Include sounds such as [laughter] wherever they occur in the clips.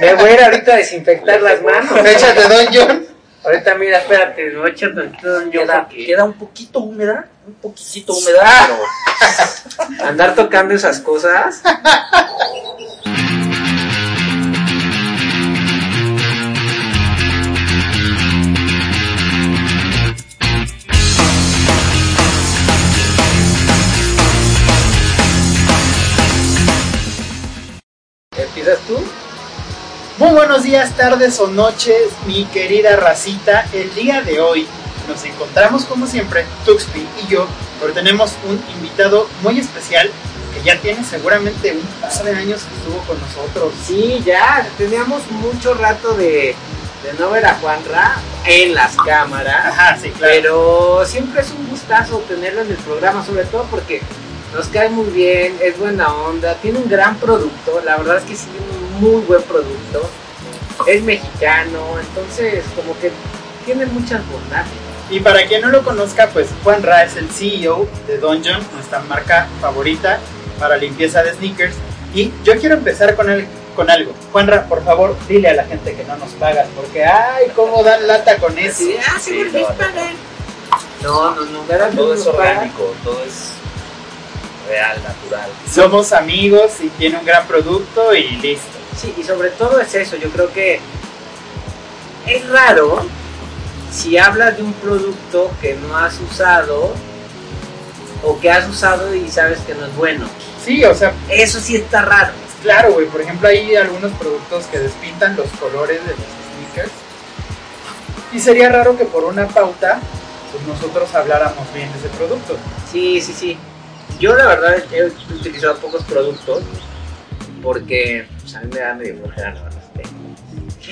Me voy a ir ahorita a desinfectar las manos. Échate, Don John. Ahorita, mira, espérate, echar tantito Don John Queda, porque queda un poquito húmeda, un poquitito húmeda, pero [laughs] andar tocando esas cosas. ¿Empiezas tú? Muy buenos días, tardes o noches, mi querida racita. El día de hoy nos encontramos como siempre, Tuxpi y yo, pero tenemos un invitado muy especial que ya tiene seguramente un paso de años que estuvo con nosotros. Sí, ya, teníamos mucho rato de, de no ver a Juanra en las cámaras. Ajá, sí, claro. Pero siempre es un gustazo tenerlo en el programa, sobre todo porque nos cae muy bien, es buena onda, tiene un gran producto, la verdad es que sí, un muy buen producto, es mexicano, entonces como que tiene muchas bondades. Y para quien no lo conozca, pues Juan Ra es el CEO de Dungeon, nuestra marca favorita para limpieza de sneakers. Y yo quiero empezar con, el, con algo. Juanra, por favor, dile a la gente que no nos pagas, porque ay, cómo dan lata con eso. Sí, ah, sí, Sí, no, no. No, no, todo es orgánico, todo es real, natural. Somos amigos y tiene un gran producto y listo. Sí, y sobre todo es eso, yo creo que es raro si hablas de un producto que no has usado o que has usado y sabes que no es bueno. Sí, o sea, Eso sí está raro. claro, güey. Por ejemplo, hay algunos productos que despintan los colores de los sneakers. Y sería raro que por una pauta, pues nosotros habláramos bien de ese producto. Sí, sí, sí. Yo la verdad he utilizado pocos productos porque pues, a mí me da medio flojera los tenis.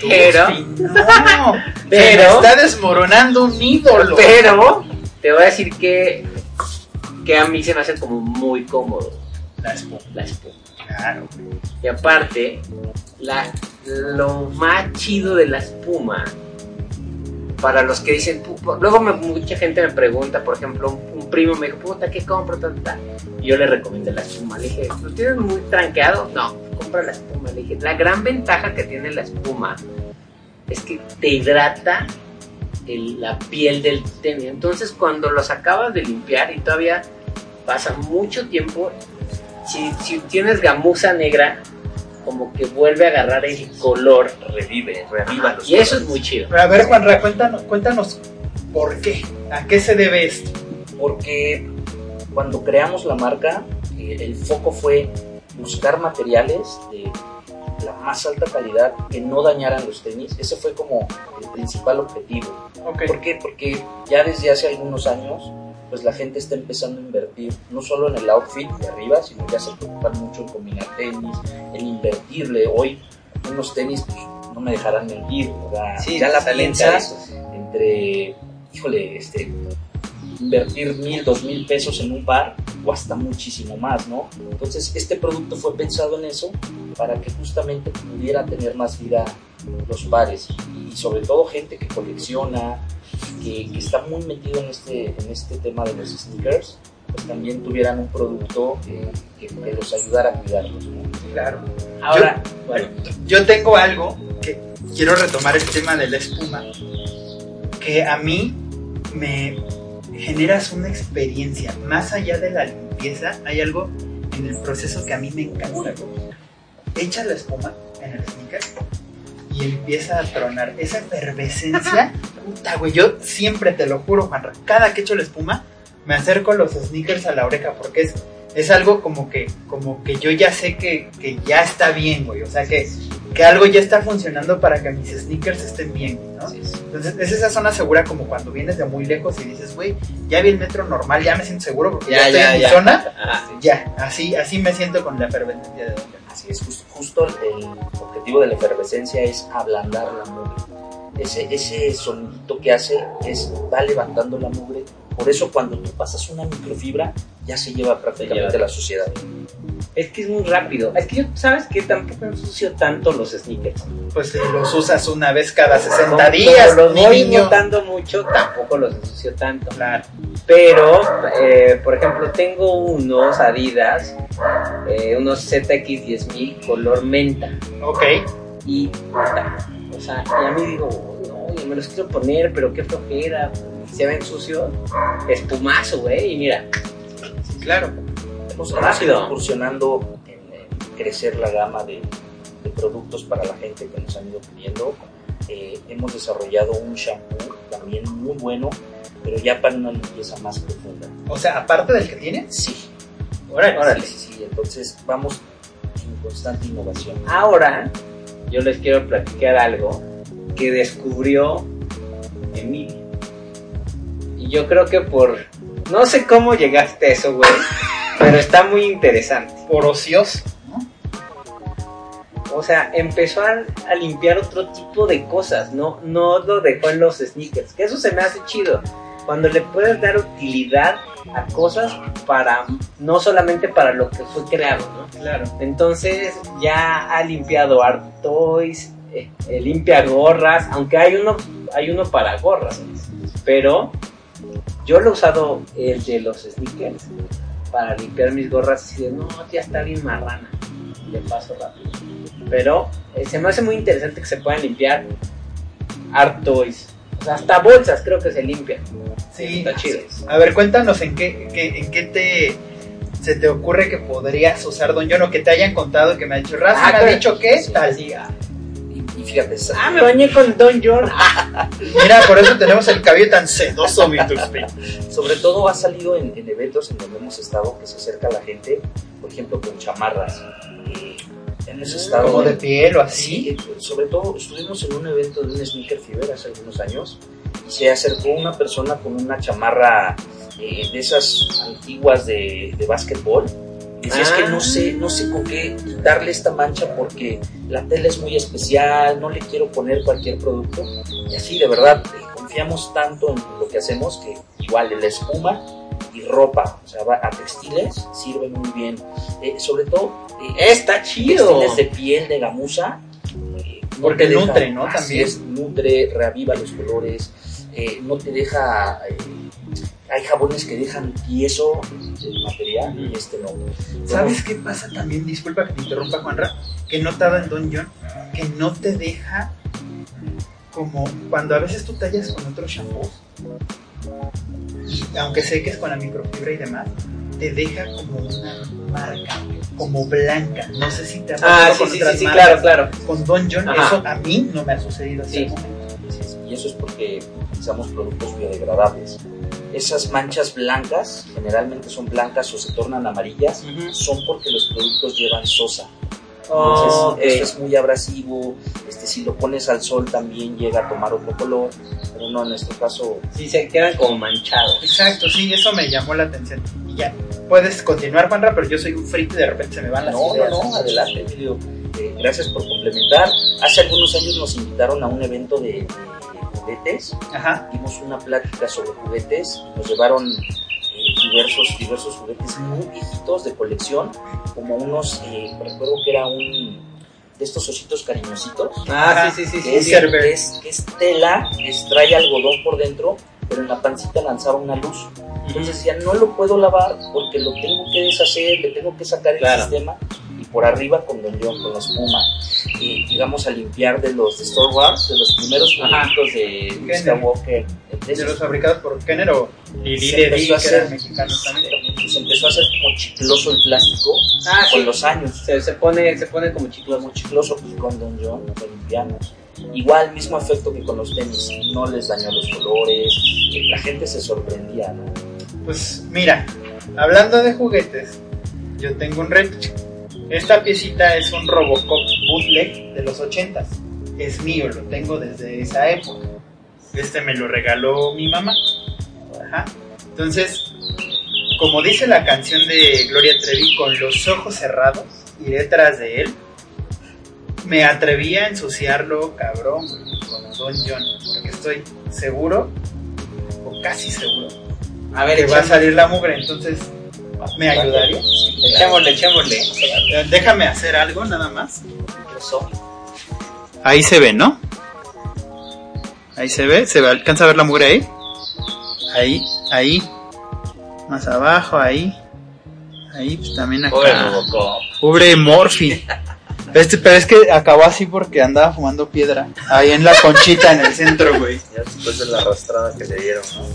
Pero, [laughs] No, Pero- pero está desmoronando un ídolo. pero te voy a decir que, que a mí se me hace como muy cómodo La espuma, la espuma. claro. güey. Y aparte, la, lo más chido de la espuma, para los que dicen, luego me- mucha gente me pregunta, por ejemplo, un, un primo me dijo, puta, ¿qué compro? Ta, ta, ta. Y yo le recomendé la espuma. Le dije, ¿lo tienes muy tranqueado? No, compra la espuma. Le dije, la gran ventaja que tiene la espuma es que te hidrata el- la piel del tenis. Entonces, cuando los acabas de limpiar y todavía pasa mucho tiempo, si, si tienes gamuza negra, como que vuelve a agarrar el color. Revive, reaviva los Y eso es muy chido. Pero a ver, Juanra, cuéntanos, cuéntanos por qué. ¿A qué se debe esto? Porque cuando creamos la marca, eh, el foco fue buscar materiales de la más alta calidad que no dañaran los tenis. Ese fue como el principal objetivo. ¿Por qué? Porque ya desde hace algunos años, pues la gente está empezando a invertir no solo en el outfit de arriba, sino ya se preocupan mucho en combinar tenis, en invertirle. Hoy unos tenis pues, no me dejarán mentir, ¿verdad? Sí, ya la caros. entre, híjole, este, invertir mil, dos mil pesos en un par cuesta muchísimo más, ¿no? Entonces este producto fue pensado en eso para que justamente pudiera tener más vida los pares y sobre todo gente que colecciona, que, que está muy metido en este, en este tema de los sneakers, pues también tuvieran un producto eh, que, que los ayudara a cuidarlos, ¿no? Claro. Ahora, bueno, Yo tengo algo que quiero retomar el tema de la espuma, que a mí me generas una experiencia. Más allá de la limpieza, hay algo en el proceso que a mí me encanta. Echas la espuma en el sneaker y empieza a tronar. Esa efervescencia, puta, güey. Yo siempre te lo juro, Juanra. Cada que echo la espuma, me acerco los sneakers a la oreja porque es, es algo como que, como que yo ya sé que, que ya está bien, güey. O sea, que, que algo ya está funcionando para que mis sneakers estén bien, ¿no? Entonces, es esa zona segura como cuando vienes de muy lejos y dices, güey, ya vi el metro normal, ya me siento seguro porque ya, Ya, estoy ya, en mi zona. ah, Ya, así, así me siento con la efervescencia de Dungeon. Así es, justo, justo el objetivo objetivo de la efervescencia es ablandar la mugre. Ese, ese sonidito que hace es, va levantando la mugre. Por eso cuando tú pasas una microfibra, ya se lleva prácticamente lleva. la suciedad. Es que es muy rápido. Es que yo, ¿sabes que Tampoco ensucio tanto los sneakers. Pues si los usas una vez cada 60 Como- días, como los mi voy niño. notando mucho, tampoco los ensucio tanto. Claro. Pero, eh, por ejemplo, tengo unos Adidas, eh, unos ZX10000 color menta. Ok. Y, o sea, y a mí digo, no, yo me los quiero poner, pero qué flojera. Se ven sucios, espumazo, güey. Y mira, Claro. Hemos, Rápido. hemos ido incursionando en, en crecer la gama de, de productos para la gente que nos han ido pidiendo. Eh, hemos desarrollado un shampoo también muy bueno, pero ya para una limpieza más profunda. O sea, aparte del que tienes. Sí, Órale. Órale. sí, sí, sí. Entonces vamos en constante innovación. ahora yo les quiero platicar algo que descubrió Emilio. Y yo creo que por. No sé cómo llegaste a eso, güey. Pero está muy interesante. Por ocioso. O sea, empezó a, a limpiar otro tipo de cosas, no, no lo dejó en los sneakers, que eso se me hace chido. Cuando le puedes dar utilidad a cosas para, no solamente para lo que fue creado, ¿no? Claro. Entonces ya ha limpiado Art Toys, eh, eh, limpia gorras, aunque hay uno, hay uno para gorras, pero yo lo he usado el de los sneakers para limpiar mis gorras así de, no, ya está bien marrana, le paso rápido. Pero eh, se me hace muy interesante que se puedan limpiar Art Toys. O sea, hasta bolsas creo que se limpian. Sí. Está chido. A ver, cuéntanos en qué, qué- en qué te se te ocurre que podrías usar Don John o que te hayan contado que me ha dicho Rafa, Ah, me ha dicho que Sí. tal. Ah, Y, y fíjate, ah, me bañé con Don John. Ah, [laughs] Mira, por eso tenemos el cabello tan sedoso, mi [laughs] Tuxpi. sobre todo ha salido en, en eventos en donde hemos estado que se acerca la gente, por ejemplo, con chamarras. Hemos estado Como de piel o así. Sí, eh, sobre todo estuvimos en un evento de un sneaker fever hace algunos años y se acercó una persona con una chamarra eh, de esas antiguas de, de básquetbol. Decía, es que no sé, no sé con qué quitarle esta mancha porque la tela es muy especial, no le quiero poner cualquier producto. Y así, de verdad, eh, confiamos tanto en lo que hacemos que igual la espuma y ropa, o sea, a textiles, sirve muy bien. Eh, sobre todo, eh, Está chido. textiles de piel de gamuza. eh, no Porque nutre, ¿no? También. es, nutre, reaviva los colores, no te deja... hay jabones que dejan tieso el material y este no. ¿Sabes qué pasa también? Disculpa que te interrumpa, Juanra. Que he notado en Don John que no te deja como cuando a veces tú tallas con otros shampoos. Y aunque sé que es con la microfibra y demás, te deja como una marca, como blanca. No sé si te ha Ah, pasado sí, con sí, otras sí, marcas. claro, claro. Con Don John, Ajá. eso a mí no me ha sucedido. Así Y eso es porque utilizamos productos biodegradables. Esas manchas blancas, generalmente son blancas o se tornan amarillas, son porque los productos llevan sosa. Entonces, Ok. eso es muy abrasivo. Este, si lo pones al sol también llega a tomar otro color, pero no, en nuestro caso, Sí, se quedan como manchados. Exacto, sí, eso me llamó la atención. Y ya, puedes continuar, Juanra, pero yo soy un frito y de repente se me van las no, no, ideas. no, adelante, Emilio. Eh, gracias por complementar. Hace algunos años nos invitaron a un evento de, de juguetes. Ajá. Dimos una plática sobre juguetes. Nos llevaron eh, diversos, diversos juguetes muy viejitos de colección, como unos, eh, recuerdo que era un de estos ositos cariñositos. Ah, sí, sí, sí, que sí. es, que es, que es tela, que trae algodón por dentro, pero en la pancita lanzaba una luz. Entonces decía, no lo puedo lavar porque lo tengo que deshacer, le tengo que sacar el Claro. sistema y por arriba con Don John, con la espuma. Y llegamos a limpiar de los de Star Wars, de los primeros juguetitos de Luke Kenner. Skywalker. De los fabricados por Kenner o Lili Se empezó a que hacer- mexicanos también. Se empezó a hacer como chicloso el plástico Ah, con sí. los años. Se, se pone, se pone como chicloso. Muy chicloso y con Don John lo limpiamos. Igual, mismo efecto que con los tenis, no les dañó los colores, la gente se sorprendía, ¿no? Pues mira, hablando de juguetes, yo tengo un reto. Esta piecita es un Robocop bootleg de los 80s. Es mío, lo tengo desde esa época. Este me lo regaló mi mamá. Ajá. Entonces, como dice la canción de Gloria Trevi, con los ojos cerrados y detrás de él, me atreví a ensuciarlo, cabrón, con Don John, porque estoy seguro, o casi seguro, A ver, que va a salir la mugre, entonces, ¿me ayudaría? echémosle, echémosle. Eh, Déjame hacer algo nada más. Ahí se ve, ¿no? Ahí se ve, se ve, alcanza a ver la mugre ahí. Ahí, ahí. Más abajo, ahí. Ahí, pues también acá. Pobre Morphy. Este, pero es que acabó así porque andaba fumando piedra. Ahí en la conchita en el centro, güey. Ya después de la arrastrada que le dieron, ¿no? Ok,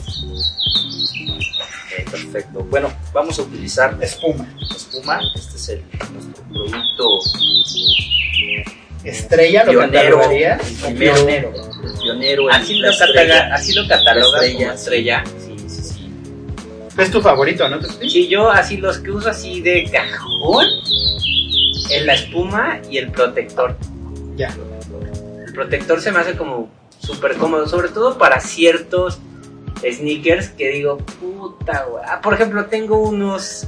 perfecto. Bueno, vamos a utilizar Espuma. espuma. Este es el, nuestro producto Estrella, lo pionero. catalogaría. Pionero. pionero. en Así la lo, estrella. cataloga, así lo catalogas La estrella. como estrella. Sí, sí, sí. Es tu favorito, ¿no? Sí, yo así los que uso así de cajón es la espuma y el protector. Ya. El protector se me hace como súper cómodo, sobre todo para ciertos sneakers que digo, puta, güey. Ah, por ejemplo, tengo unos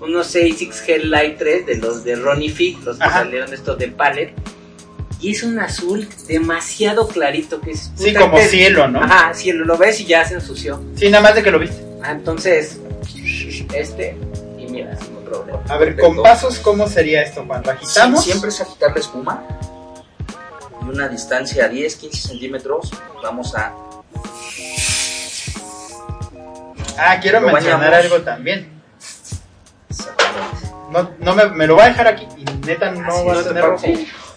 unos ASICS Hell Light 3 de los de Ronnie Fick, los que Ajá. salieron estos de pallet. Y es un azul demasiado clarito que es Sí, como cielo, ¿no? Ajá, cielo, lo ves y ya se ensució. Sí, nada más de que lo viste. Ah, entonces, este, problema. A ver, con pasos, ¿cómo sería esto, Juan? ¿Lo Sí, agitamos? siempre es agitar la espuma y una distancia a 10, 15 centímetros. Vamos a. Ah, quiero Lo mencionar bañamos. algo también. Exactamente. No, no me, me lo va a dejar aquí y neta no Así va a tener rojo.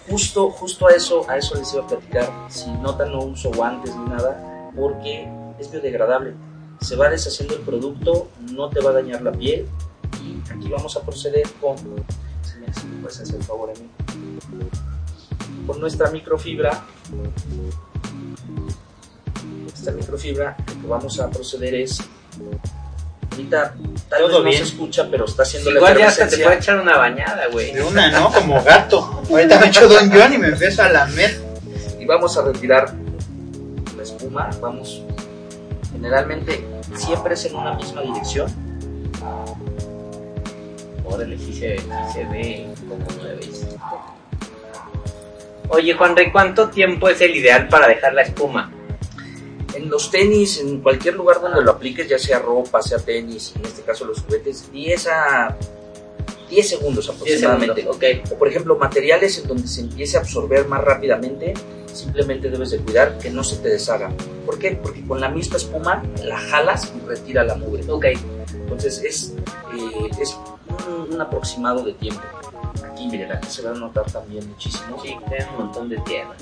Justo, justo a eso, a eso les iba a platicar. Si notan, no uso guantes ni nada, porque es biodegradable. Se va deshaciendo el producto, no te va a dañar la piel. Y aquí vamos a proceder con. Si me, si me puedes hacer el favor a mí. Con nuestra microfibra. Esta microfibra, lo que vamos a proceder es. Ahorita tal vez no bien. se escucha, pero está haciendo la Igual ya hasta te puede echar una bañada, güey. De una, ¿no? Como gato. Ahorita me echo Don John y me empiezo a lamer. y vamos a retirar la espuma. Vamos, generalmente siempre es en una misma dirección. Órale, sí se, sí se ve como. Oye, Juan Rey, ¿cuánto tiempo es el ideal para dejar la espuma? En los tenis, en cualquier lugar donde lo apliques, ya sea ropa, sea tenis, en este caso los juguetes, 10 a 10 segundos 10 aproximadamente. segundos. O por ejemplo, materiales en donde se empiece a absorber más rápidamente, simplemente debes de cuidar que no se te deshaga. ¿Por qué? Porque con la misma espuma la jalas y retira la mugre. Ok, Entonces es, eh, es un, un aproximado de tiempo. Aquí, miren, aquí se va a notar también muchísimo. sí, tiene un montón de tierra.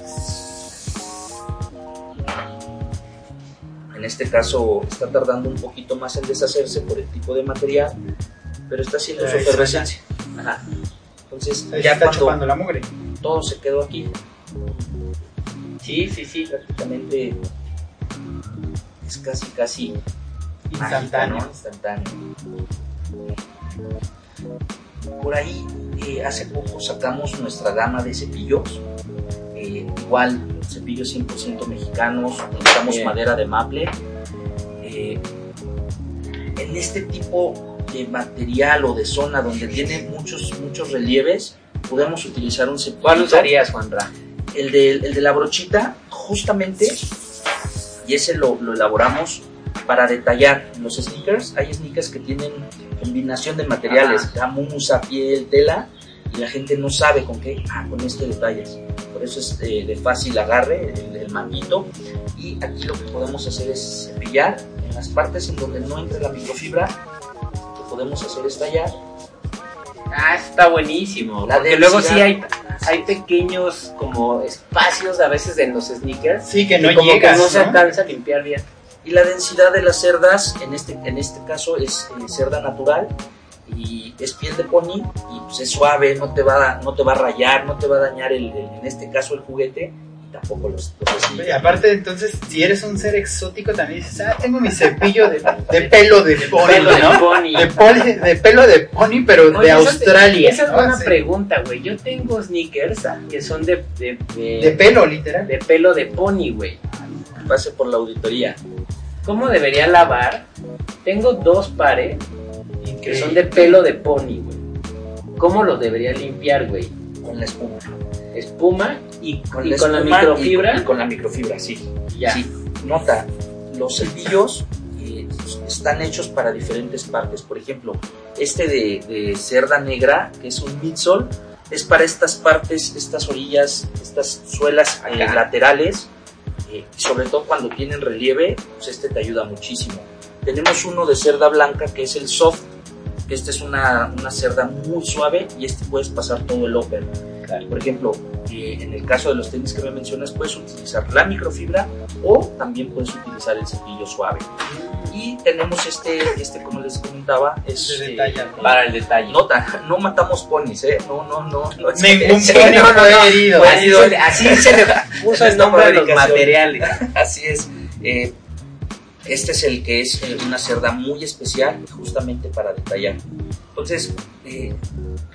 En este caso está tardando un poquito más en deshacerse por el tipo de material, pero está haciendo su efervescencia. Ajá. Entonces Ahí ya está cuando chupando la mugre. todo se quedó aquí, Sí, sí, sí. prácticamente es casi, casi Instantáneo. mágica, ¿no? Instantáneo. Por ahí, eh, hace poco sacamos nuestra gama de cepillos. eh, igual, cepillos 100% mexicanos, usamos Bien. madera de maple. Eh, en este tipo de material o de zona donde tiene muchos, muchos relieves, podemos utilizar un cepillo. ¿Cuál usarías, Juan Ra? El de, el de la brochita, justamente, y ese lo, lo elaboramos para detallar. Los sneakers hay sneakers que tienen combinación de materiales, gamuza, piel, tela, y la gente no sabe con qué, ah, con este detalles. Por eso es eh, de fácil agarre el, el manguito. Y aquí lo que podemos hacer es cepillar en las partes en donde no entre la microfibra. Lo que podemos hacer es tallar. Ah, está buenísimo. La porque luego sí hay, hay pequeños como espacios a veces en los sneakers. Sí, que no como llegas, que no se ¿no? alcanza a limpiar bien. Y la densidad de las cerdas, en este, en este caso es eh, cerda natural y es piel de pony y pues, es suave, no te, va a, no te va a rayar, no te va a dañar el, el- en este caso el juguete y tampoco los, los Y aparte, entonces, si eres un ser exótico, también dices, ah, tengo mi cepillo de, de pelo de pony, Pelo de ¿no? pony. De, poli- de pelo de pony, pero Oye, de esa- Australia. Esa es ¿no? buena Así, pregunta, güey. Yo tengo sneakers ah, que son de, de, de- De pelo, literal. de pelo de pony, güey. Pase por la auditoría. ¿Cómo debería lavar? Tengo dos pares que son de pelo de pony, güey. ¿Cómo los debería limpiar, güey? con la espuma. espuma y, Con y la con la espuma y- microfibra. Y, con la microfibra, sí. Ya. Sí, nota, los cepillos eh, están hechos para diferentes partes. Por ejemplo, este de, de cerda negra, que es un midsole, es para estas partes, estas orillas, estas suelas eh, laterales. Eh, sobre todo cuando tienen relieve, pues este te ayuda muchísimo. Tenemos uno de cerda blanca que es el soft, que este es una, una cerda muy suave y este puedes pasar todo el upper. Por ejemplo, eh, en el caso de los tenis que me mencionas, puedes utilizar la microfibra o también puedes utilizar el cepillo suave. Y tenemos este, este como les comentaba, es Se eh, detalla. Para el detalle. Nota, no matamos ponis, ¿eh? No, no, no. no es Ningún Sí, pony [laughs] no, herido. Así, así se le puso el nombre de los materiales. [laughs] Así es. Eh, este es el que es eh, una cerda muy especial justamente para detallar. Entonces, eh,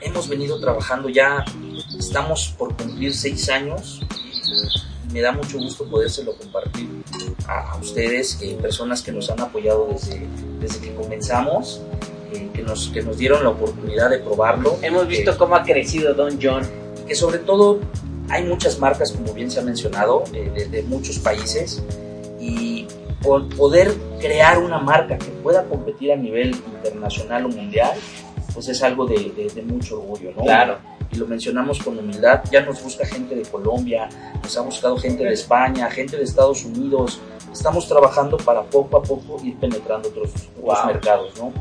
hemos venido trabajando ya, estamos por cumplir seis años y me da mucho gusto podérselo compartir a, a ustedes, eh, personas que nos han apoyado desde, desde que comenzamos, eh, que, nos, que nos dieron la oportunidad de probarlo. Hemos visto que- cómo ha crecido Don John. que sobre todo hay muchas marcas, como bien se ha mencionado, eh, de, de muchos países, por poder crear una marca que pueda competir a nivel internacional o mundial, pues es algo de, de- de mucho orgullo, ¿no? Claro. Y lo mencionamos con humildad, ya nos busca gente de Colombia, nos ha buscado gente de España, gente de Estados Unidos, estamos trabajando para poco a poco ir penetrando otros, otros Wow. mercados, ¿no?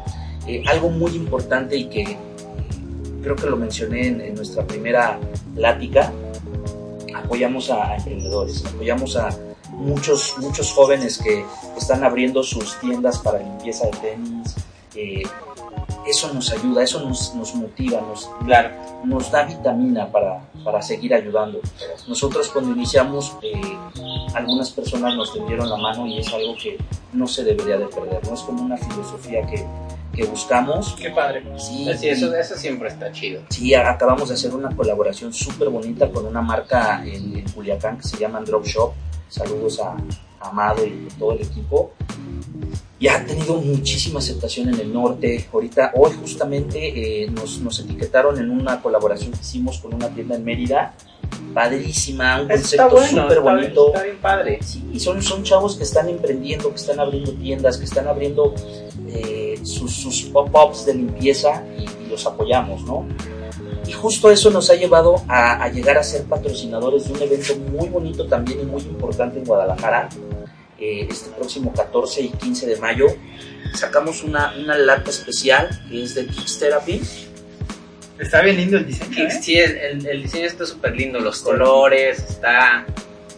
Eh, algo muy importante y que eh, creo que lo mencioné en, en nuestra primera plática, apoyamos a, a emprendedores, apoyamos a muchos, muchos jóvenes que están abriendo sus tiendas para limpieza de tenis. eh, eso nos ayuda, eso nos, nos motiva, nos, nos da vitamina para, para seguir ayudando. Nosotros cuando iniciamos, eh, algunas personas nos tendieron la mano y es algo que no se debería de perder, no es como una filosofía que, que buscamos. Qué padre. Sí, Sí, eso, eso siempre está chido. Sí, acabamos de hacer una colaboración súper bonita con una marca en, en Culiacán que se llama Drop Shop. Saludos a, a Amado y todo el equipo. Y ha tenido muchísima aceptación en el norte. Ahorita, hoy justamente eh, nos, nos etiquetaron en una colaboración que hicimos con una tienda en Mérida. Padrísima, un concepto bueno, súper bonito. está bien padre. Sí, son, son chavos que están emprendiendo, que están abriendo tiendas, que están abriendo eh, sus, sus pop-ups de limpieza y, y los apoyamos, ¿no? Y justo eso nos ha llevado a, a llegar a ser patrocinadores de un evento muy bonito también y muy importante en Guadalajara. Eh, este próximo 14 y 15 de mayo sacamos una, una lata especial que es de Kicks Therapy. Está bien lindo el diseño. Sí, ¿eh? sí, el, el- el diseño está súper lindo, los colores, está,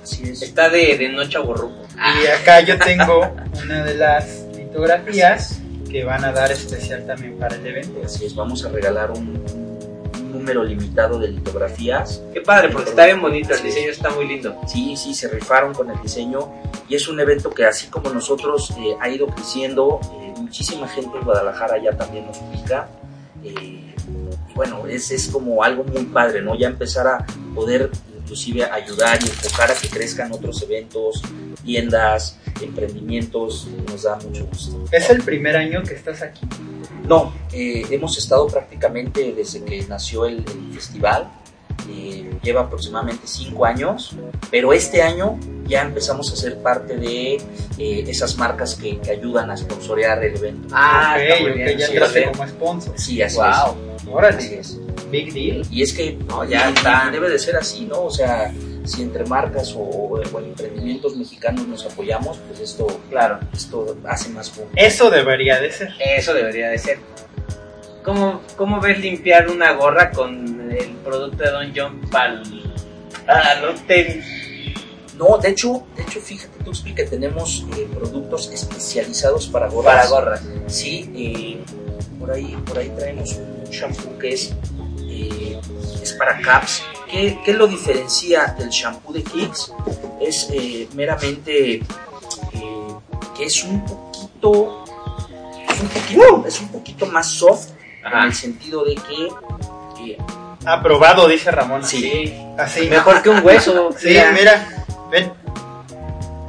Así es. está de, de noche aborruco. Y acá yo tengo una de las litografías que van a dar especial también para el evento. Así es, vamos a regalar un, un número limitado de litografías Qué padre, porque está bien bonito, el diseño está muy lindo. Sí, sí, se rifaron con el diseño y es un evento que así como nosotros eh, ha ido creciendo, eh, muchísima gente en Guadalajara ya también nos ubica. eh, y bueno, es, es como algo muy padre, ¿no? Ya empezar a poder inclusive ayudar y enfocar a que crezcan otros eventos, tiendas, emprendimientos, nos da mucho gusto. Es el primer año que estás aquí. No, eh, hemos estado prácticamente desde que nació el, el festival. eh, lleva aproximadamente cinco años, pero este año ya empezamos a ser parte de eh, esas marcas que, que ayudan a sponsorear el evento. Ah, ok, está muy ok, bien. ya sí, entraste como sponsor. Sí, así Wow. es. Así Órale, es. Big deal. Y es que No, ya está. debe de ser así, ¿no? O sea, si entre marcas o, o en emprendimientos mexicanos nos apoyamos, pues esto, Claro, esto hace más boom. Eso debería de ser. eso debería de ser. ¿Cómo, ¿Cómo ves limpiar una gorra con el producto de Don John para los tenis? No, de hecho, de hecho, fíjate, tú que tenemos eh, productos especializados para gorras. Para gorras. Sí, eh, por ahí, por ahí traemos un shampoo que es, eh, es para caps. ¿Qué, qué lo diferencia del shampoo de Kicks? Es eh, meramente eh, que es un poquito, es un poquito, es un poquito más soft en el sentido de que eh, Aprobado, dice Ramón. Sí. Así. Mejor que un hueso. [laughs] Sí, mira. Ven.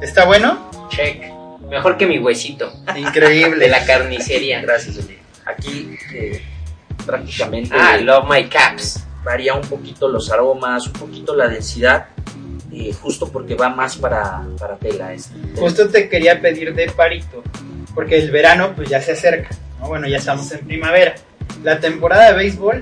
¿Está bueno? Check. Mejor que mi huesito Increíble. [laughs] de la carnicería. gracias. Aquí eh, prácticamente Ah, love my caps. varía un poquito los aromas, un poquito la densidad, eh, justo porque va más para, para tela. Este. Justo te quería pedir de parito, porque el verano pues ya se acerca, ¿no? Bueno, ya estamos en primavera. La temporada de béisbol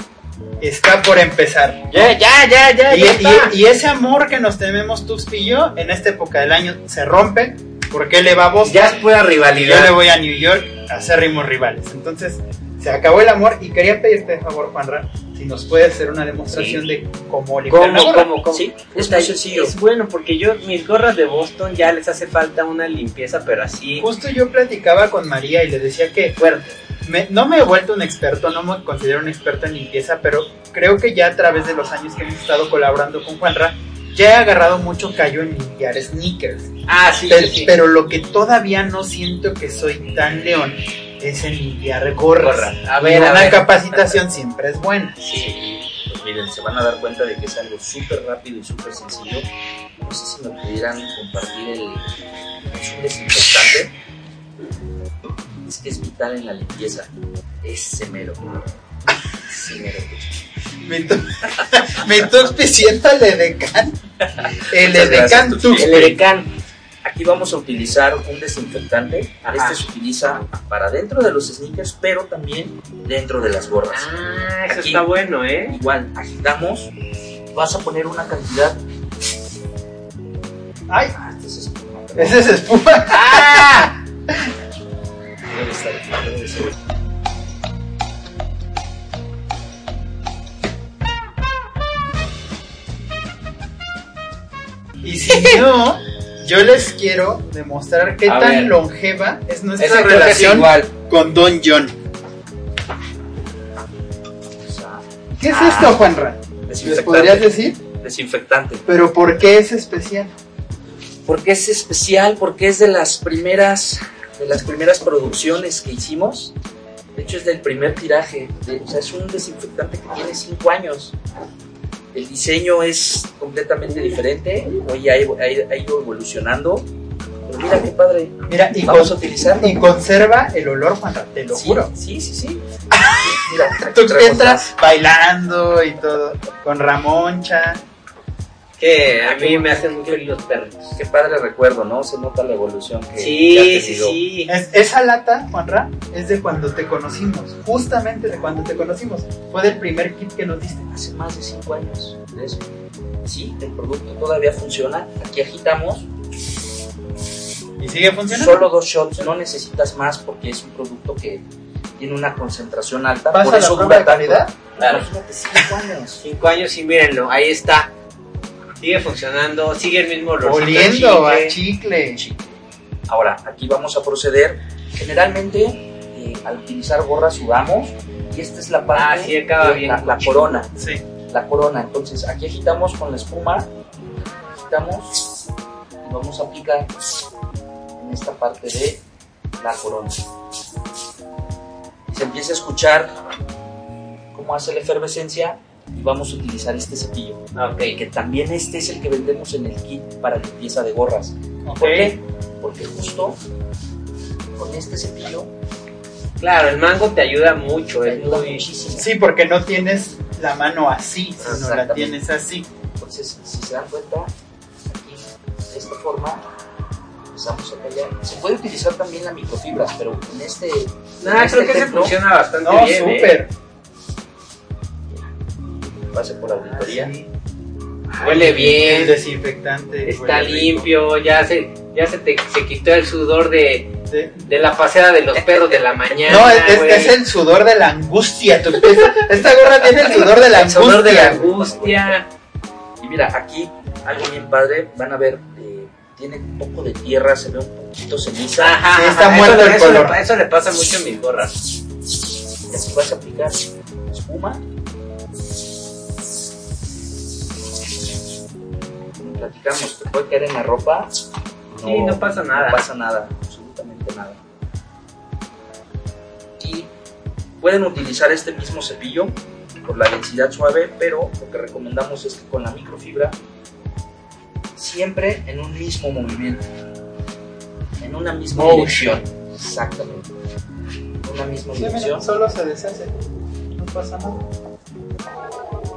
está por empezar. Ya, ya, ya, ya. Y, ya está. y- y ese amor que nos tememos tú y yo en esta época del año se rompe porque le va a Boston ya es pura y yo le rivalidad. voy a New York a ser rimos rivales. Entonces se acabó el amor y quería pedirte de favor, Juanra, si nos puedes hacer una demostración Sí. de cómo limpiar ¿Cómo, gorra. cómo, cómo? Sí, es muy sencillo. Es bueno porque yo, mis gorras de Boston ya les hace falta una limpieza, pero así Justo yo platicaba con María y le decía que fuerte. me- no me he vuelto un experto, no me considero un experto en limpieza, pero creo que ya a través de los años que hemos estado colaborando con Juanra, ya he agarrado mucho callo en limpiar sneakers. Ah, sí, Pero, sí, sí. pero lo que todavía no siento que soy tan león es en limpiar gorras. Gorra. A Y ver, a una ver. capacitación siempre es buena. Sí. Pues miren, se van a dar cuenta de que es algo súper rápido y súper sencillo. No sé si me pudieran compartir el es un desinfectante. Es que es vital en la limpieza. Es mero. Ese mero. Me to- me estoy auspiciando el Edecan. El Edecan Aquí vamos a utilizar un desinfectante. Ajá. Este se utiliza para dentro de los sneakers, pero también dentro de las gorras. Ah, eso Aquí. está bueno, ¿eh? Igual, agitamos. Vas a poner una cantidad. Ay, Ah, este es espuma, ese es espuma. [laughs] ¡Ah! Debe estar aquí, debe. Y si no, yo les quiero demostrar qué A tan ver. longeva es nuestra Ese creo que es relación igual. con Don John. O sea, ¿Qué es Ah. esto, Juanra? ¿Les desinfectante. podrías decir? Desinfectante. Pero ¿por qué es especial? Porque es especial, porque es de las primeras, de las primeras producciones que hicimos. De hecho, es del primer tiraje. de- o sea, es un desinfectante que tiene 5 años. El diseño es completamente diferente. Hoy ha, ido- ha ha ido evolucionando. Pero mira qué padre. Mira, y, Vamos a con- utilizarlo. y conserva el olor, Juanra, te lo Sí, juro. Sí, sí, sí. [laughs] Mira, Tú entras bailando y todo, con Ramoncha. Que a mí me hacen muy feliz los perros. atrás. Qué padre recuerdo, ¿no? Se nota la evolución que, que ha Sí, sí, sí. Es- esa lata, Juanra, es de cuando te conocimos, justamente de cuando te conocimos. Fue del primer kit que nos diste. hace más de 5 años de eso. Sí, el producto todavía funciona. Aquí agitamos. ¿Y sigue funcionando? Solo dos shots, no necesitas más porque es un producto que tiene una concentración alta. ¿Pasa por la eso prueba dura calidad? Claro. Imagínate 5 años. Cinco años y mírenlo, ahí está. Sigue funcionando, sigue el mismo olor. Oliendo a chicle. Ahora, aquí vamos a proceder. Generalmente, eh, al utilizar gorra sudamos y esta es la parte Ah, sí, acaba bien. la, la corona. Sí. la corona. Entonces aquí agitamos con la espuma, agitamos y vamos a aplicar en esta parte de la corona. Y se empieza a escuchar cómo hace la efervescencia y vamos a utilizar este cepillo. Ok. Que también este es el que vendemos en el kit para limpieza de gorras. Ok. ¿Por qué? Porque justo con este cepillo Claro, el mango te ayuda mucho, te ayuda muy... muchísimo. Sí, porque no tienes la mano así, sino la tienes así. Entonces, si se dan cuenta, aquí de esta forma empezamos a callar. Se puede utilizar también la microfibra, pero en este. Nah, en este creo que se funciona bastante No, bien. ¿eh? súper. Pase por auditoría. Sí. Huele El bien, desinfectante. está rico. limpio, ya se, ya se te se quitó el sudor de, De- de la paseada de los perros de la [laughs] mañana. No, es, es- güey. es el sudor de la angustia. tu- Esta, gorra tiene el sudor de la El sudor de la angustia. angustia. Y mira, aquí algo bien padre. Van a ver, eh, tiene un poco de tierra, se ve un poquito ceniza. Ajá, Sí, está muerto eso, el eso color. Le, eso le pasa mucho a mis gorras. Así vas a aplicar espuma. Platicamos, te puede caer en la ropa. Sí, no pasa nada. No pasa nada, absolutamente nada. Y pueden utilizar este mismo cepillo por la densidad suave, pero lo que recomendamos es que con la microfibra siempre en un mismo movimiento, en una misma Motion. dirección. Exactamente. En una misma Sí, mira, dirección. solo se deshace. No pasa nada.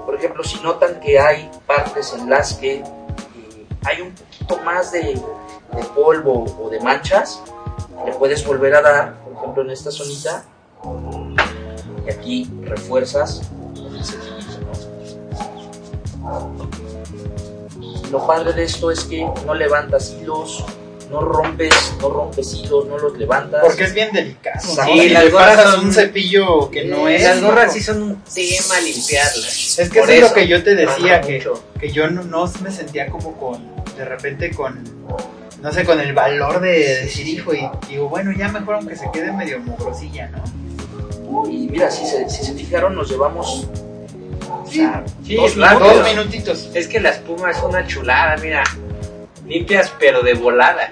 Por ejemplo, si notan que hay partes en las que hay un poquito más de, polvo o de manchas, le puedes volver a dar, por ejemplo, en esta zonita, y aquí refuerzas el cepillito. Lo padre de esto es que no levantas hilos, no rompes, no rompes hilos, no los levantas. Porque es bien delicado. ¿no? Sí, las le gorras pasas son- un cepillo que no es. Las gorras sí son un tema limpiarlas. Es que eso es lo que yo te decía, que, que yo no, no me sentía como con, de repente con, no sé, con el valor de decir, hijo, y digo, bueno, ya mejor aunque se quede medio mugrosilla, ¿no? Y mira, si se, si se fijaron, nos llevamos o sea, Sí, dos. Dos minutitos. Es que la espuma es una chulada, mira. Limpias pero de volada.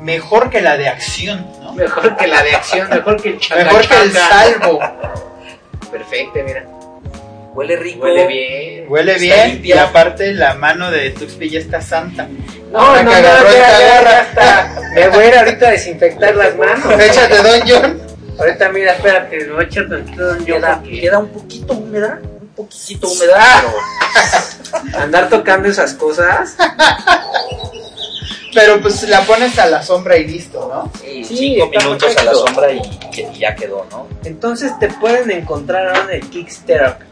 Mejor que la de acción, ¿no? Mejor que la de acción, mejor que el [laughs] Mejor que el salvo. Perfecto, mira. Huele rico. Huele bien. Huele bien y aparte la mano de Tuxpi ya está santa. No, Ahora no, que no, agarró ya, esta ya, garra. ya está. Me voy a ir ahorita a desinfectar las manos. Échate, Don John. Ahorita, mira, espérate, me voy a echar tantito Don John Queda, queda un poquito húmeda, un poquitito húmeda, pero [laughs] andar tocando esas cosas. Pero pues la pones a la sombra y listo, ¿no? sí, Sí, cinco minutos a la perfecto. sombra y, y ya quedó, ¿no? Entonces te pueden encontrar ahora en el Kickstarter.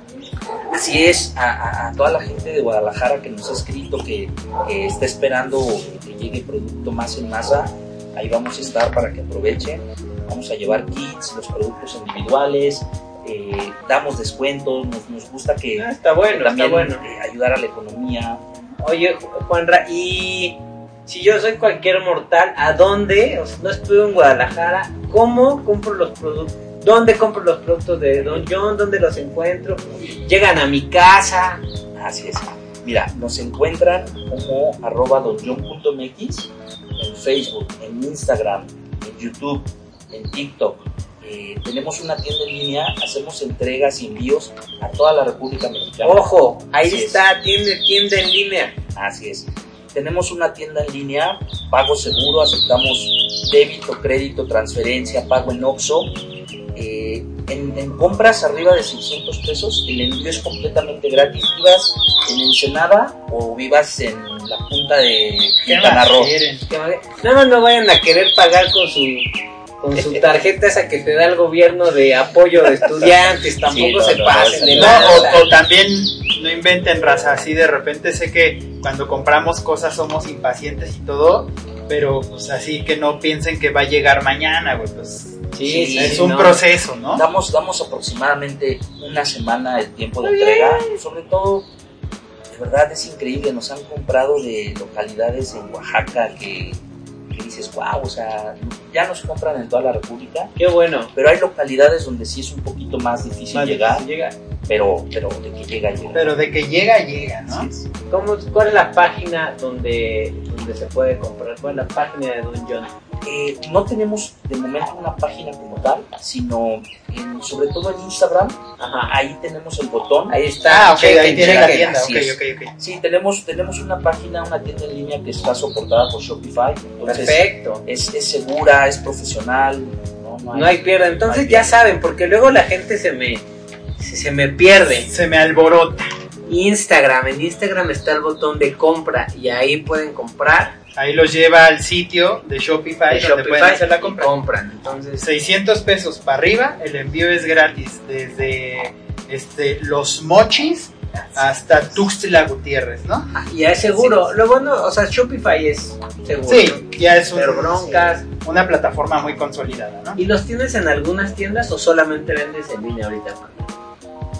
Así es, a, a- a toda la gente de Guadalajara que nos ha escrito que, que está esperando que llegue producto más en masa, ahí vamos a estar para que aprovechen. Vamos a llevar kits, los productos individuales, eh, damos descuentos, nos, nos gusta que Ah, está bueno, también está bueno. eh, ayudar a la economía. Oye, Juanra, y si yo soy cualquier mortal, ¿a dónde? O sea, no estuve en Guadalajara, ¿cómo compro los productos? ¿Dónde compro los productos de Don John? ¿Dónde los encuentro? ¿Llegan a mi casa? Así es. Mira, nos encuentran como arroba donjon.mx en Facebook, en Instagram, en YouTube, en TikTok. Eh, tenemos una tienda en línea, hacemos entregas y envíos a toda la República Mexicana. Ojo, ahí Así es. está, tienda, tienda en línea. Así es. Tenemos una tienda en línea, pago seguro, aceptamos débito, crédito, transferencia, pago en OXO. Eh, en, en compras arriba de 600 pesos, el envío es completamente gratis. Vivas en Ensenada o vivas en la punta de ¿Qué Quintana Roo. Nada más no vayan a querer pagar con su con su tarjeta esa que te da el gobierno de apoyo de estudiantes, tampoco Sí, no, se no, pasen de no, No, nada. o, o también no inventen raza así de repente sé que cuando compramos cosas somos impacientes y todo, pero pues así que no piensen que va a llegar mañana, güey, pues Sí, sí, es sí, un no. proceso, ¿no? Damos, damos aproximadamente una semana el tiempo de entrega. Sobre todo, de verdad es increíble. Nos han comprado de localidades en Oaxaca que, que dices, wow, o sea, ya nos compran en toda la República. Qué bueno. Pero hay localidades donde sí es un poquito más difícil Más llegar, difícil llegar. pero, pero de que llega, llega. Pero de que llega, llega, ¿no? ¿Cómo, ¿Cuál es la página donde, donde se puede comprar? ¿Cuál es la página de Don John? Eh, no tenemos de momento una página como tal, sino en- sobre todo en Instagram, Ajá. ahí tenemos el botón. Ahí está. Ah, ok, ahí tiene la tienda, así ok, es. ok, ok. Sí, tenemos, tenemos una página, una tienda en línea que está soportada por Shopify. Entonces, Perfecto. Es, es segura, es profesional. No, no hay, No hay pierde. Entonces no hay ya pierde. saben, porque luego la gente se me, se, se me pierde. Se me alborota. Instagram, en Instagram está el botón de compra y ahí pueden comprar. Ahí los lleva al sitio de Shopify, de donde pueden hacer la compra. compran. Entonces, 600 pesos para arriba, el envío es gratis desde este, Los Mochis hasta Tuxtla Gutiérrez, ¿no? ya es seguro. Lo bueno, o sea, Shopify es seguro. Sí, ya es un- Pero broncas. una plataforma muy consolidada, ¿no? ¿Y los tienes en algunas tiendas o solamente vendes en línea ahorita?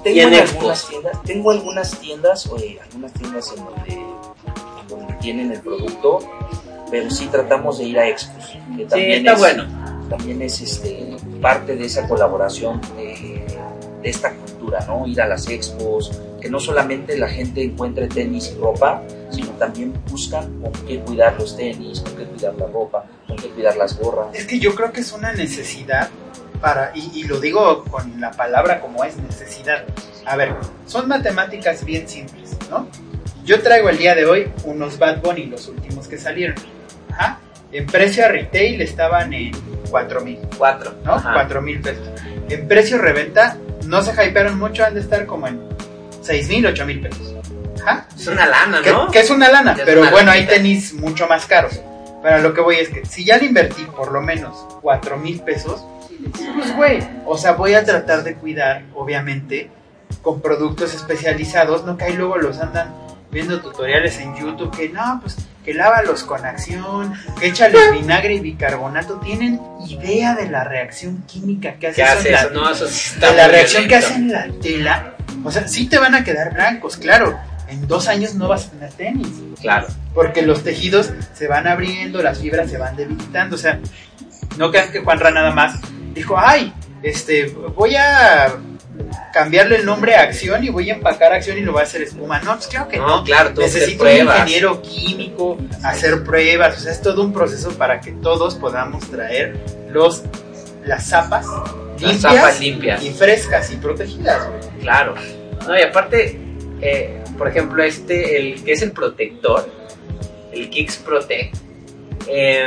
Tengo y en algunas tiendas, tengo algunas tiendas, eh, algunas tiendas en donde, en donde tienen el producto, pero sí tratamos de ir a expos. Que Sí, también está es- bueno. También es este, parte de esa colaboración de, de esta cultura, ¿no? Ir a las expos, que no solamente la gente encuentre tenis y ropa, sino también buscan con qué cuidar los tenis, con qué cuidar la ropa, con qué cuidar las gorras. Es que yo creo que es una necesidad para, y, y lo digo con la palabra como es necesidad. A ver, son matemáticas bien simples, ¿no? Yo traigo el día de hoy unos Bad Bunny, los últimos que salieron. Ajá. En precio a retail estaban en 4 mil, Cuatro. ¿no? Ajá. 4 mil pesos. En precio reventa no se hypearon mucho, han de estar como en 6 mil, 8 mil pesos. Ajá. Es una lana, Que, ¿no? que es una lana, Es pero una bueno, hay lanita. tenis mucho más caros. Pero lo que voy es que si ya le invertí por lo menos 4 mil pesos, pues güey, o sea, voy a tratar de cuidar, obviamente, con productos especializados, no que ahí luego los andan viendo tutoriales en YouTube que no, pues que lávalos con acción, que échales vinagre y bicarbonato. ¿Tienen idea de la reacción química que hace ¿Qué eso en hace la-? No, eso sí está de la reacción que violento. hace en la tela? O sea, sí te van a quedar blancos, claro. En dos años no vas a tener tenis. Claro. Porque los tejidos se van abriendo, las fibras se van debilitando. O sea, no crean que Juanra nada más dijo, ay, este, voy a cambiarle el nombre a Acción y voy a empacar Acción y lo voy a hacer espuma. No, pues claro que no. No, claro, Necesito un ingeniero químico, hacer pruebas. O sea, es todo un proceso para que todos podamos traer los, las zapas Las limpias, zapas limpias. y frescas y protegidas. güey. Claro. No, y aparte, eh, por ejemplo, este, el que es el protector, el Kicks Protect, eh,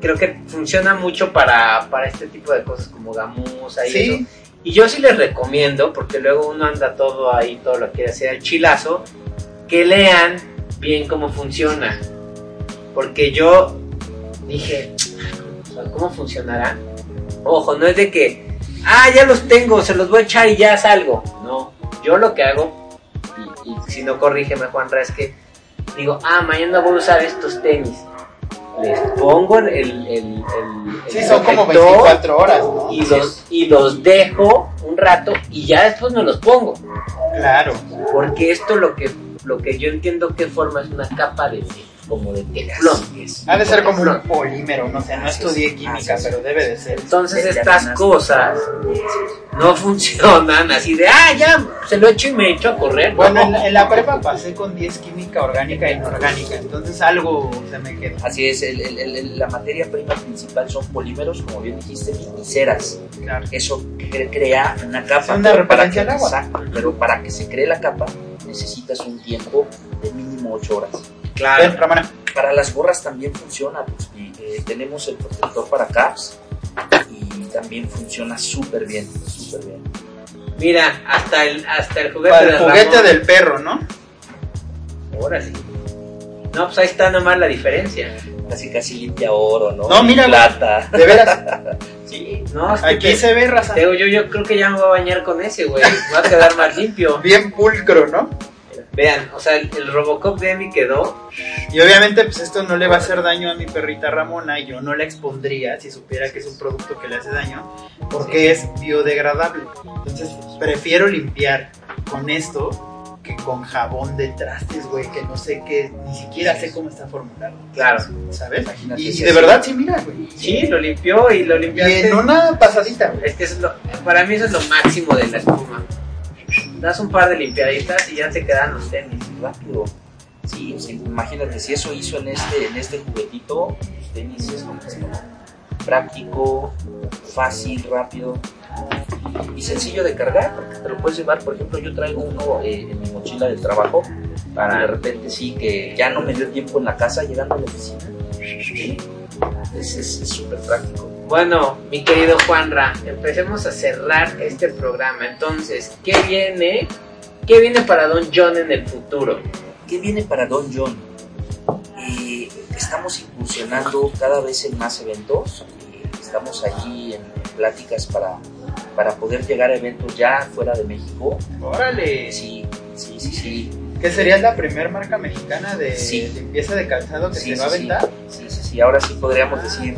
creo que funciona mucho para, para este tipo de cosas como gamuza y eso. Y yo sí les recomiendo, porque luego uno anda todo ahí, todo lo quiere hacer al chilazo, que lean bien cómo funciona. Porque yo dije, ¿cómo funcionará? Ojo, no es de que, ah, ya los tengo, se los voy a echar y ya salgo. No, yo lo que hago, y, si no corrígeme Juanra, es que digo, ah, mañana voy a usar estos tenis. Les pongo el... el, el, el- sí, son como protector 24 horas, ¿no? y los, y los dejo un rato y ya después me los pongo. Claro. Porque esto lo que, lo que yo entiendo que forma es una capa de como de teflón. Ha de ser como un polímero, no sé, no estudié química, pero debe de ser. Entonces estas cosas no [laughs] funcionan así de, ah, ya, se lo echo y me echo a correr. Bueno, en la, en la prepa pasé con 10 química orgánica e inorgánica, entonces algo se me quedó. Así es, el- el- el- la materia prima principal son polímeros, como bien dijiste, y ceras. Claro. Eso cre- crea una capa. Una pero para que, agua. exacto, pero para que se cree la capa necesitas un tiempo de mínimo 8 horas. Claro. Para las gorras también funciona, pues, eh, tenemos el protector para caps y también funciona súper bien, súper bien. Mira, hasta el, hasta el juguete Para de el juguete Ramón. del perro, ¿no? Ahora sí. No, pues ahí está nomás la diferencia. Casi casi limpia oro, ¿no? No, mira, plata. De veras. [laughs] Sí, No, es que Aquí te- se ve raza. te digo, yo, yo creo que ya me voy a bañar con ese, güey. Me va a quedar más limpio. Bien pulcro, ¿no? Vean, o sea, el, el Robocop de Emi quedó. Y obviamente, pues esto no le va a hacer daño a mi perrita Ramona y yo no la expondría si supiera que es un producto que le hace daño, porque es biodegradable. Entonces, prefiero limpiar con esto que con jabón de trastes, güey, que no sé qué, ni siquiera sé cómo está formulado. Claro. ¿Sabes? Imagínate Y si de verdad, sí, mira, güey. Sí, lo limpió y lo Y limpiaste. en una pasadita, güey. Es que es lo, para mí eso es lo máximo de la espuma. Das un par de limpiaditas y ya te quedan los tenis. rápido. Sí, imagínate, si eso hizo en este, en este juguetito, los tenis es lo. Práctico, fácil, rápido y sencillo de cargar, porque te lo puedes llevar, por ejemplo, yo traigo uno eh, en mi mochila del trabajo, para de repente sí, que ya no me dio tiempo en la casa, llegando a la oficina. Es súper práctico. Bueno, mi querido Juanra, empecemos a cerrar este programa. Entonces, ¿qué viene? ¿Qué viene para Don John en el futuro? ¿Qué viene para Don John? Eh, estamos incursionando cada vez en más eventos. eh, estamos allí en, pláticas para, para poder llegar a eventos ya fuera de México. Órale. Sí, sí, sí, sí. ¿Qué sería la primera marca mexicana de Sí. limpieza de calzado que Sí, se va a aventar? Sí, sí, sí. Ahora sí podríamos decir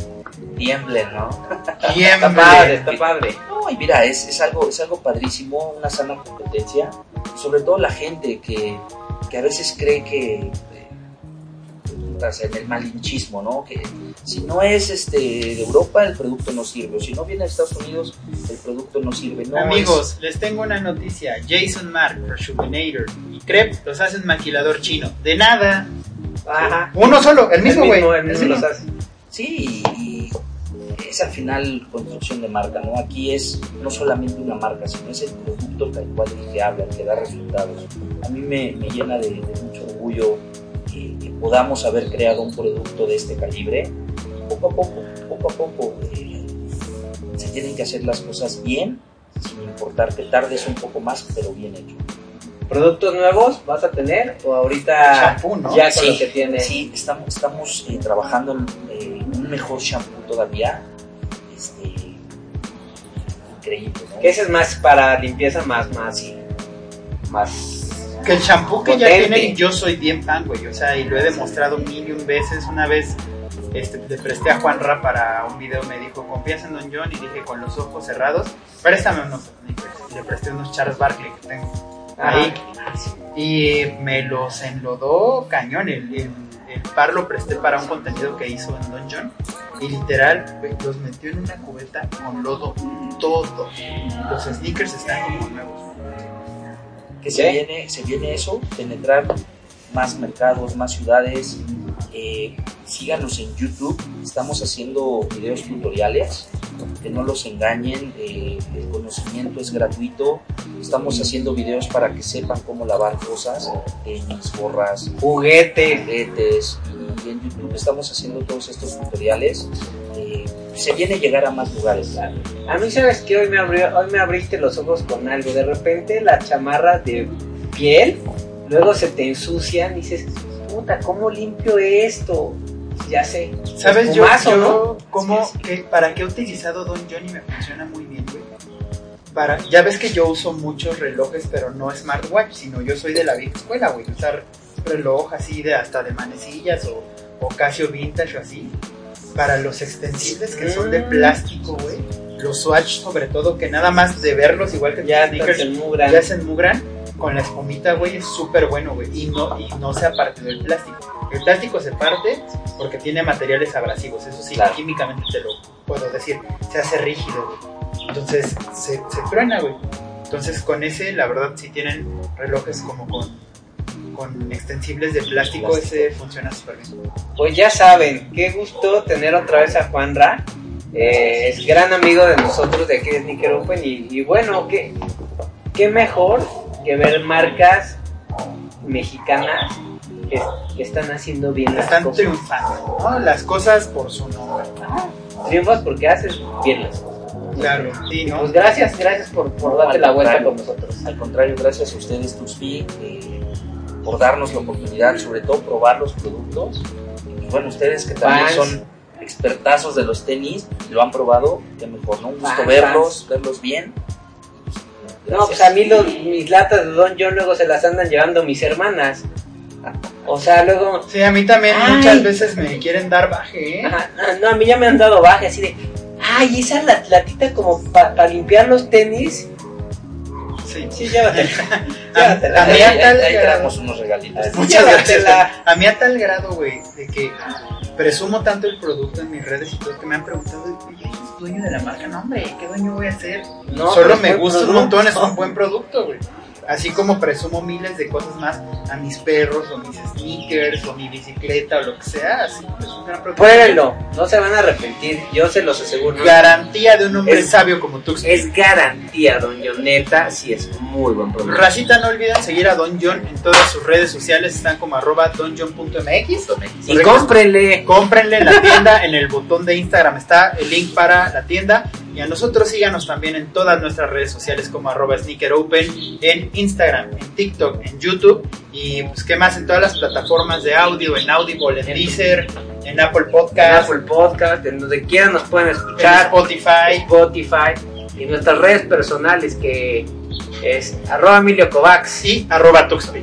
tiemblen, ¿no? [laughs] Está padre, está padre. No, y mira, es, es algo, es algo padrísimo, una sana competencia, sobre todo la gente que, que a veces cree que, eh, en el malinchismo, ¿no? Que si no es este de Europa, el producto no sirve, si no viene de Estados Unidos, el producto no sirve. No, Amigos, les tengo una noticia. Jason Mark, Rejuvenator y Crep los hacen maquilador chino. De nada. Ajá. Uno solo, el mismo, güey. hace. Sí, y es al final construcción de marca, ¿no? Aquí es no solamente una marca, sino es el producto tal cual el que habla, el que da resultados. A mí me, me llena de, de mucho orgullo que, que podamos haber creado un producto de este calibre. Poco a poco, poco a poco, eh, se tienen que hacer las cosas bien, sin importar que tardes un poco más, pero bien hecho. ¿Productos nuevos vas a tener o ahorita Shampoo, ¿no? ya con Sí, lo que tienes? sí, estamos, estamos eh, trabajando en eh, un mejor shampoo todavía. Increíble, ¿no? Que ese es más para limpieza más, más, más... Que el shampoo que ya tienen, yo soy bien fan, güey. O sea, y lo he demostrado mil y un veces. Una vez este, le presté a Juan Ra para un video, me dijo, ¿confías en Don John? Y dije, con los ojos cerrados, préstame unos le presté unos Charles Barkley que tengo ahí. Y me los enlodó cañón. El, el, el par lo presté para un contenido que hizo en Don John. Y literal, los metió en una cubeta con lodo todo. Los sneakers están como nuevos. que se viene, se viene eso, penetrar más mercados, más ciudades. Eh, síganos en YouTube, estamos haciendo videos tutoriales, que no los engañen, eh, el conocimiento es gratuito. Estamos haciendo videos para que sepan cómo lavar cosas, tenis, gorras, Juguete. juguetes. Y estamos haciendo todos estos tutoriales. Eh, se viene a llegar a más lugares. A mí sabes que hoy me abrió, hoy me abriste los ojos con algo. De repente las chamarras de piel, luego se te ensucian y dices, puta, ¿cómo limpio esto? Ya sé. ¿Sabes yo, Espumazo, yo ¿no? cómo, Sí, sí. qué- para qué he utilizado Don Johnny me funciona muy bien, güey? Para, ya ves que yo uso muchos relojes, pero no smartwatch, sino yo soy de la vieja escuela, güey. Usar reloj así de hasta de manecillas o, o Casio vintage o así. Para los extensibles que son de Mm. plástico, güey. Los swatch sobre todo, que nada más de verlos, igual que Ya sneakers, se mugran. ya se enmugran con la espumita, güey, es súper bueno, güey. Y no, y no se aparte del plástico. El plástico se parte porque tiene materiales abrasivos, eso sí, Claro. químicamente te lo puedo decir. Se hace rígido, güey. Entonces se, se truena, güey. Entonces con ese, la verdad, si tienen relojes como con, con extensibles de plástico, Plástico. ese funciona súper bien. Pues ya saben, qué gusto tener otra vez a Juan Ra. Eh, es gran amigo de nosotros de aquí de Sneaker Open y, y bueno, qué, qué mejor que ver marcas mexicanas que, que están haciendo bien las Están cosas. triunfando, ¿no? Las cosas por su nombre. Triunfas porque haces bien las cosas. Claro, sí, ¿no? pues gracias, gracias por, por darte la vuelta con nosotros. Al contrario, gracias a ustedes, Tuxpi, eh, por darnos la oportunidad, sobre todo probar los productos. Y bueno, ustedes que también Fans. son expertazos de los tenis, lo han probado, qué mejor, ¿no? Un gusto Fans, verlos, verlos bien. No, pues a mí los, mis latas de Don John luego se las andan llevando mis hermanas. O sea, luego... Sí, a mí también Ay. muchas veces me quieren dar baje, ¿eh? Ajá, ah, no, a mí ya me han dado baje así de... Ay, esa la- latita como para limpiar los tenis. Sí. Sí, llévatela. A, [laughs] llévatela. a mí a tal ahí grado- unos regalitos. Así, Muchas gracias. llévatela. A mí a tal grado, güey, de que presumo tanto el producto en mis redes y todo que me han preguntado, oye, ¿eres dueño de la marca? No, hombre, ¿qué dueño voy a? No, Solo me es gusta un montón, es un buen producto, güey. Así como presumo miles de cosas más a mis perros, o mis sneakers, o mi bicicleta, o lo que sea, así es un gran producto. Pruébenlo, no se van a arrepentir, yo se los aseguro. Garantía de un hombre Es- sabio como tú. Es garantía, Don Neta, si es muy buen producto. Racita, no olviden seguir a Don John en todas sus redes sociales, están como arroba donjohn.mx. Y cómprenle. Cómprenle en la tienda, en el botón de Instagram está el link para la tienda. Y a nosotros síganos también en todas nuestras redes sociales como arroba sneaker open, en Instagram, en TikTok, en YouTube. Y pues qué más, en todas las plataformas de audio, en Audible, en Deezer, en Apple En Podcast, Apple Podcast, en donde quieran nos pueden en escuchar. Spotify. Spotify y nuestras redes personales que es arroba Emilio Kovacs. Y arroba Tuxpi.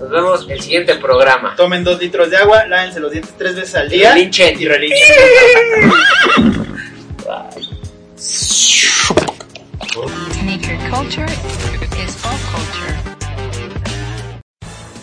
Nos vemos el siguiente programa. Tomen dos litros de agua, lávense los dientes tres veces al día. Relinchen. Y relinchen. [laughs] [laughs] Sneaker culture is all culture.